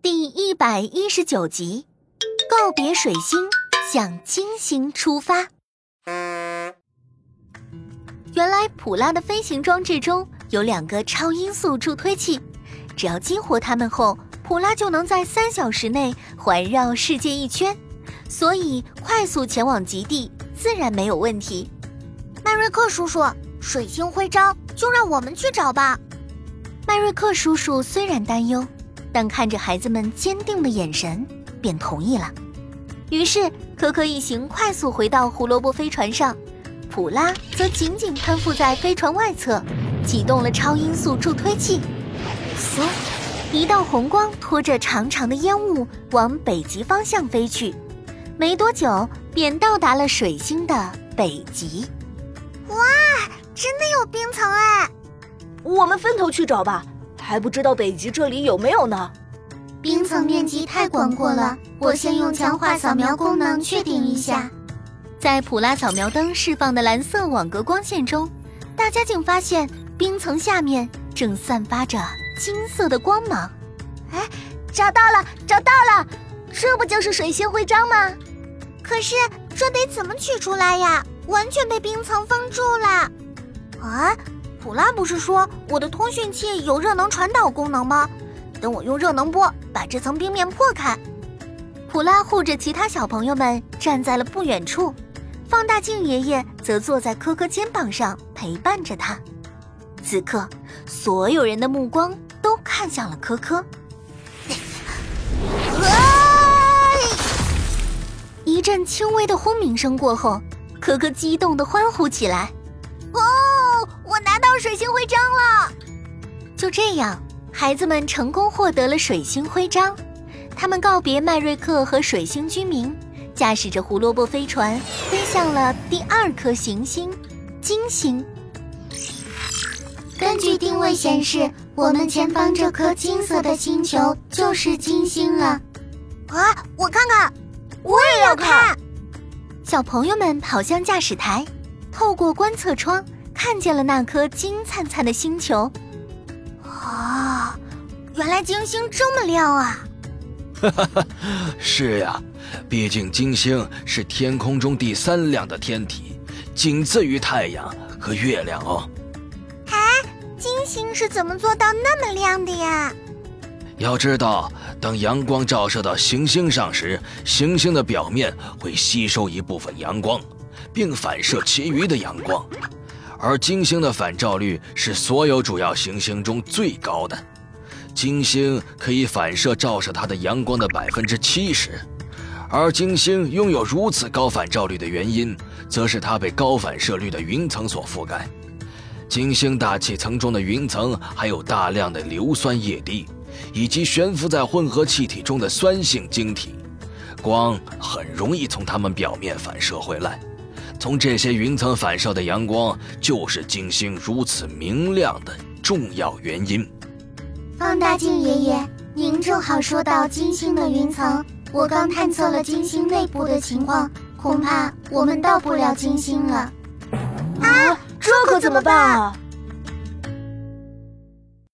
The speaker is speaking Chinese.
第一百一十九集，告别水星，向金星出发。原来普拉的飞行装置中有两个超音速助推器，只要激活它们后，普拉就能在三小时内环绕世界一圈，所以快速前往极地自然没有问题。迈瑞克叔叔，水星徽章就让我们去找吧。迈瑞克叔叔虽然担忧。但看着孩子们坚定的眼神，便同意了。于是，可可一行快速回到胡萝卜飞船上，普拉则紧紧攀附在飞船外侧，启动了超音速助推器。嗖，一道红光拖着长长的烟雾往北极方向飞去，没多久便到达了水星的北极。哇，真的有冰层哎！我们分头去找吧。还不知道北极这里有没有呢？冰层面积太广阔了，我先用强化扫描功能确定一下。在普拉扫描灯释放的蓝色网格光线中，大家竟发现冰层下面正散发着金色的光芒。哎，找到了，找到了！这不就是水星徽章吗？可是这得怎么取出来呀？完全被冰层封住了。啊？普拉不是说我的通讯器有热能传导功能吗？等我用热能波把这层冰面破开。普拉护着其他小朋友们站在了不远处，放大镜爷爷则坐在科科肩膀上陪伴着他。此刻，所有人的目光都看向了科科。一阵轻微的轰鸣声过后，科科激动地欢呼起来。水星徽章了，就这样，孩子们成功获得了水星徽章。他们告别迈瑞克和水星居民，驾驶着胡萝卜飞船飞向了第二颗行星——金星。根据定位显示，我们前方这颗金色的星球就是金星了。啊，我看看，我也要看。小朋友们跑向驾驶台，透过观测窗。看见了那颗金灿灿的星球，啊，原来金星这么亮啊！哈哈哈，是呀，毕竟金星是天空中第三亮的天体，仅次于太阳和月亮哦。哎，金星是怎么做到那么亮的呀？要知道，当阳光照射到行星上时，行星的表面会吸收一部分阳光，并反射其余的阳光。而金星的反照率是所有主要行星中最高的，金星可以反射照射它的阳光的百分之七十，而金星拥有如此高反照率的原因，则是它被高反射率的云层所覆盖。金星大气层中的云层含有大量的硫酸液滴，以及悬浮在混合气体中的酸性晶体，光很容易从它们表面反射回来。从这些云层反射的阳光，就是金星如此明亮的重要原因。放大镜爷爷，您正好说到金星的云层，我刚探测了金星内部的情况，恐怕我们到不了金星了。啊，这可怎么办啊？